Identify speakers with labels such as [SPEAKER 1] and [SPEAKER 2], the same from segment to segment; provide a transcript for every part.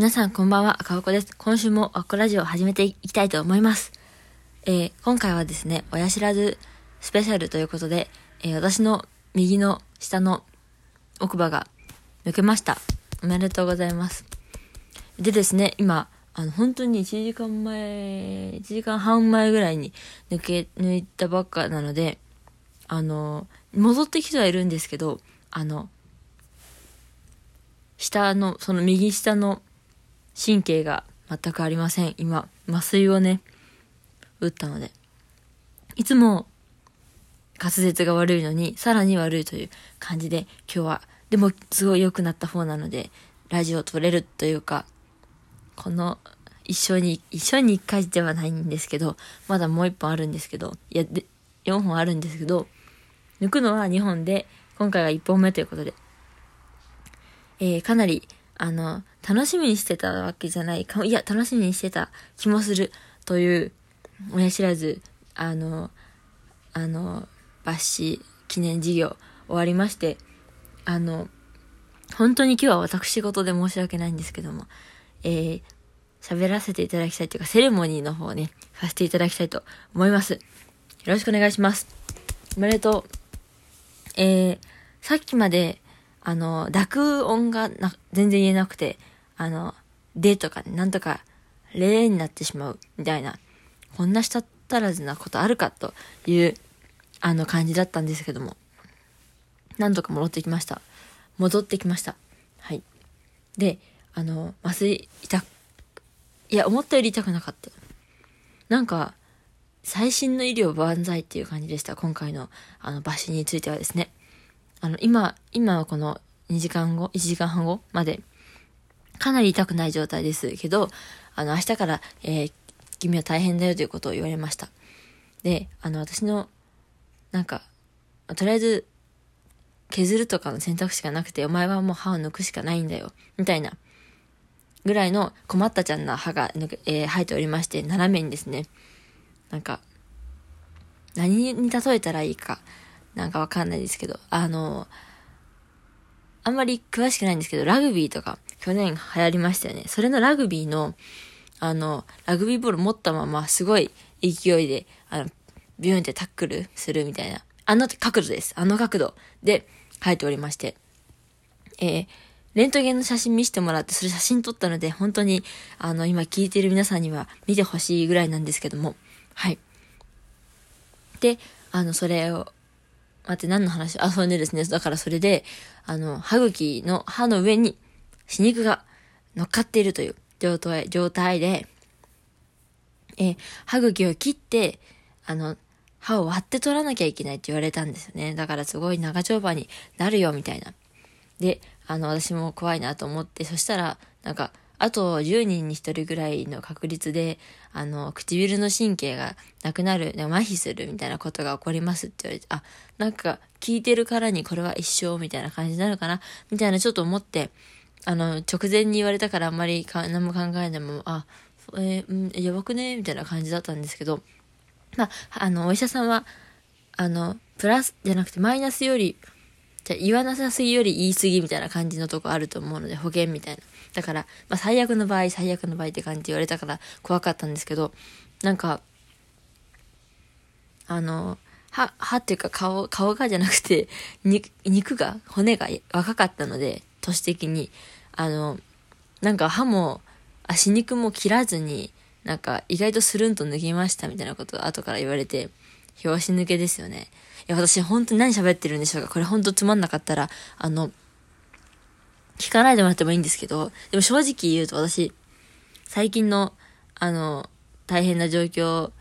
[SPEAKER 1] 皆さんこんばんは、赤尾子です。今週もアッコラジオを始めていきたいと思います。えー、今回はですね、親知らずスペシャルということで、えー、私の右の下の奥歯が抜けました。おめでとうございます。でですね、今、あの、本当に1時間前、1時間半前ぐらいに抜け、抜いたばっかなので、あの、戻ってきてはいるんですけど、あの、下の、その右下の神経が全くありません。今、麻酔をね、打ったので。いつも滑舌が悪いのに、さらに悪いという感じで、今日は、でもすごい良くなった方なので、ラジオを撮れるというか、この、一緒に、一緒に一回ではないんですけど、まだもう一本あるんですけど、いや、で、4本あるんですけど、抜くのは2本で、今回が1本目ということで、えー、かなり、あの、楽しみにしてたわけじゃないかも、いや、楽しみにしてた気もするという、親知らず、あの、あの、抜歯記念事業終わりまして、あの、本当に今日は私事で申し訳ないんですけども、えー、喋らせていただきたいというか、セレモニーの方をね、させていただきたいと思います。よろしくお願いします。おめでとう。えー、さっきまで、あの、濁音がな全然言えなくて、あの、でとか、ね、なんとか、例になってしまう、みたいな、こんなしたったらずなことあるかという、あの感じだったんですけども、なんとか戻ってきました。戻ってきました。はい。で、あの、麻酔、痛いや、思ったより痛くなかった。なんか、最新の医療万歳っていう感じでした。今回の、あの、抜歯についてはですね。あの、今、今はこの2時間後、1時間半後まで、かなり痛くない状態ですけど、あの、明日から、えー、君は大変だよということを言われました。で、あの、私の、なんか、とりあえず、削るとかの選択肢がなくて、お前はもう歯を抜くしかないんだよ、みたいな、ぐらいの困ったちゃんな歯が、えー、生えておりまして、斜めにですね、なんか、何に例えたらいいか、なんかわかんないですけど、あの、あんまり詳しくないんですけど、ラグビーとか、去年流行りましたよね。それのラグビーの、あの、ラグビーボール持ったまま、すごい勢いで、あの、ビューンってタックルするみたいな。あの角度です。あの角度で書いておりまして。えー、レントゲンの写真見せてもらって、それ写真撮ったので、本当に、あの、今聞いてる皆さんには見てほしいぐらいなんですけども。はい。で、あの、それを、待って、何の話？あ、そうねですね。だからそれで、あの、歯茎の歯の上に死肉が乗っかっているという状態、状態で、え歯茎を切って、あの、歯を割って取らなきゃいけないって言われたんですよね。だからすごい長丁場になるよ、みたいな。で、あの、私も怖いなと思って、そしたら、なんか、あと10人に1人ぐらいの確率で、あの、唇の神経がなくなる、麻痺するみたいなことが起こりますって言われて、あ、なんか聞いてるからにこれは一生みたいな感じになるかなみたいなちょっと思って、あの、直前に言われたからあんまりか何も考えないまま、あ、えー、うん、やばくね？みたいな感じだったんですけど、まあ、あの、お医者さんは、あの、プラスじゃなくてマイナスより、じゃ言わなさすぎより言い過ぎみたいな感じのとこあると思うので、保険みたいな。だから、まあ、最悪の場合、最悪の場合って感じ言われたから怖かったんですけど、なんか、あの、歯、歯っていうか顔、顔がじゃなくて、肉が、骨が若かったので、都市的に、あの、なんか歯も、足肉も切らずに、なんか意外とスルンと抜きましたみたいなことを後から言われて、拍子抜けですよね。いや、私本当に何喋ってるんでしょうかこれ本当つまんなかったら、あの、聞かないでもらってもいいんですけど、でも正直言うと私、最近の、あの、大変な状況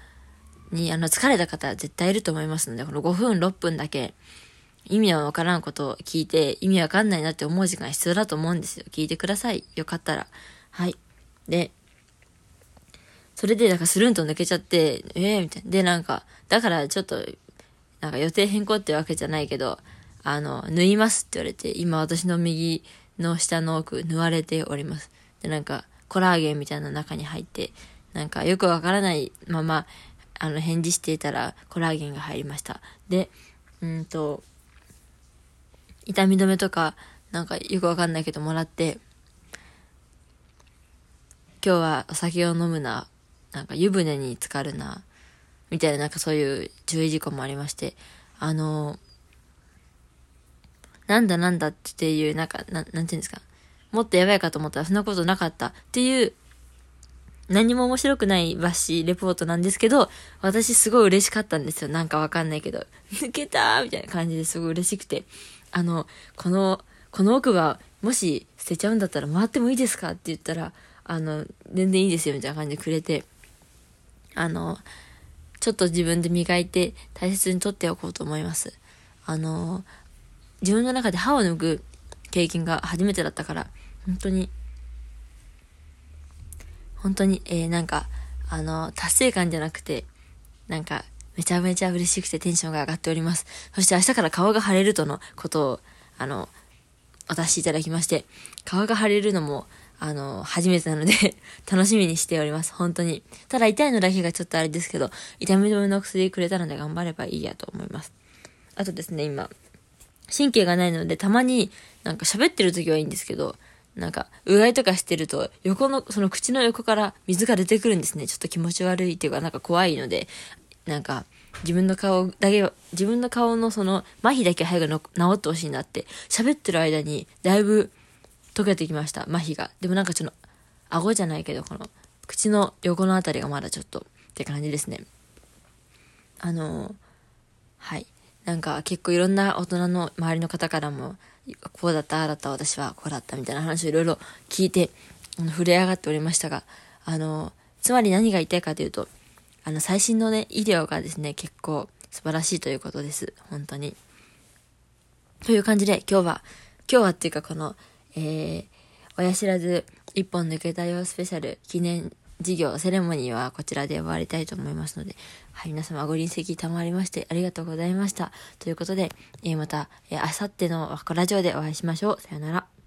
[SPEAKER 1] に、あの、疲れた方は絶対いると思いますので、この5分、6分だけ、意味はわからんことを聞いて、意味わかんないなって思う時間必要だと思うんですよ。聞いてください。よかったら。はい。で、それで、なんかスルンと抜けちゃって、ええー、みたいな。で、なんか、だからちょっと、なんか予定変更ってわけじゃないけど、あの、縫いますって言われて、今私の右の下の奥、縫われております。で、なんか、コラーゲンみたいな中に入って、なんかよくわからないまま、あの、返事していたら、コラーゲンが入りました。で、うんと、痛み止めとか、なんかよくわかんないけどもらって、今日はお酒を飲むな、なんか湯船に浸かるな、みたいななんかそういう注意事項もありまして、あの、なんだなんだっていう、なんか、ななんていうんですか。もっとやばいかと思ったらそんなことなかったっていう何も面白くないバッシーレポートなんですけど、私すごい嬉しかったんですよ。なんかわかんないけど。抜けたーみたいな感じですごい嬉しくて。あの、この、この奥が、もし捨てちゃうんだったら回ってもいいですかって言ったら、あの、全然いいですよみたいな感じでくれて、あの、ちょっと自分で磨いて大切に取っておこうと思います。あの、自分の中で歯を抜く経験が初めてだったから、本当に本当に、えー、なんか、あの、達成感じゃなくて、なんか、めちゃめちゃ嬉しくてテンションが上がっております。そして明日から顔が腫れるとのことを、あの、お達しいただきまして、顔が腫れるのも、あの、初めてなので 楽しみにしております。本当に。ただ痛いのだけがちょっとあれですけど、痛み止めの薬くれたので頑張ればいいやと思います。あとですね、今、神経がないので、たまになんか喋ってる時はいいんですけど、なんか、うがいとかしてると、横の、その口の横から水が出てくるんですね。ちょっと気持ち悪いっていうか、なんか怖いので、なんか、自分の顔だけ、自分の顔のその、麻痺だけ早く治ってほしいなって、喋ってる間に、だいぶ溶けてきました、麻痺が。でもなんかちょっと、顎じゃないけど、この、口の横のあたりがまだちょっと、って感じですね。あのはい。なんか結構いろんな大人の周りの方からも、こうだった、ああだった、私はこうだったみたいな話をいろいろ聞いて、あの、触れ上がっておりましたが、あの、つまり何が言いたいかというと、あの、最新のね、医療がですね、結構素晴らしいということです。本当に。という感じで、今日は、今日はっていうかこの、えー、親知らず一本抜けたよスペシャル記念事業、セレモニーはこちらで終わりたいと思いますので、はい、皆様ご臨席賜りましてありがとうございました。ということで、えー、また、えー、あさってのラジオでお会いしましょう。さよなら。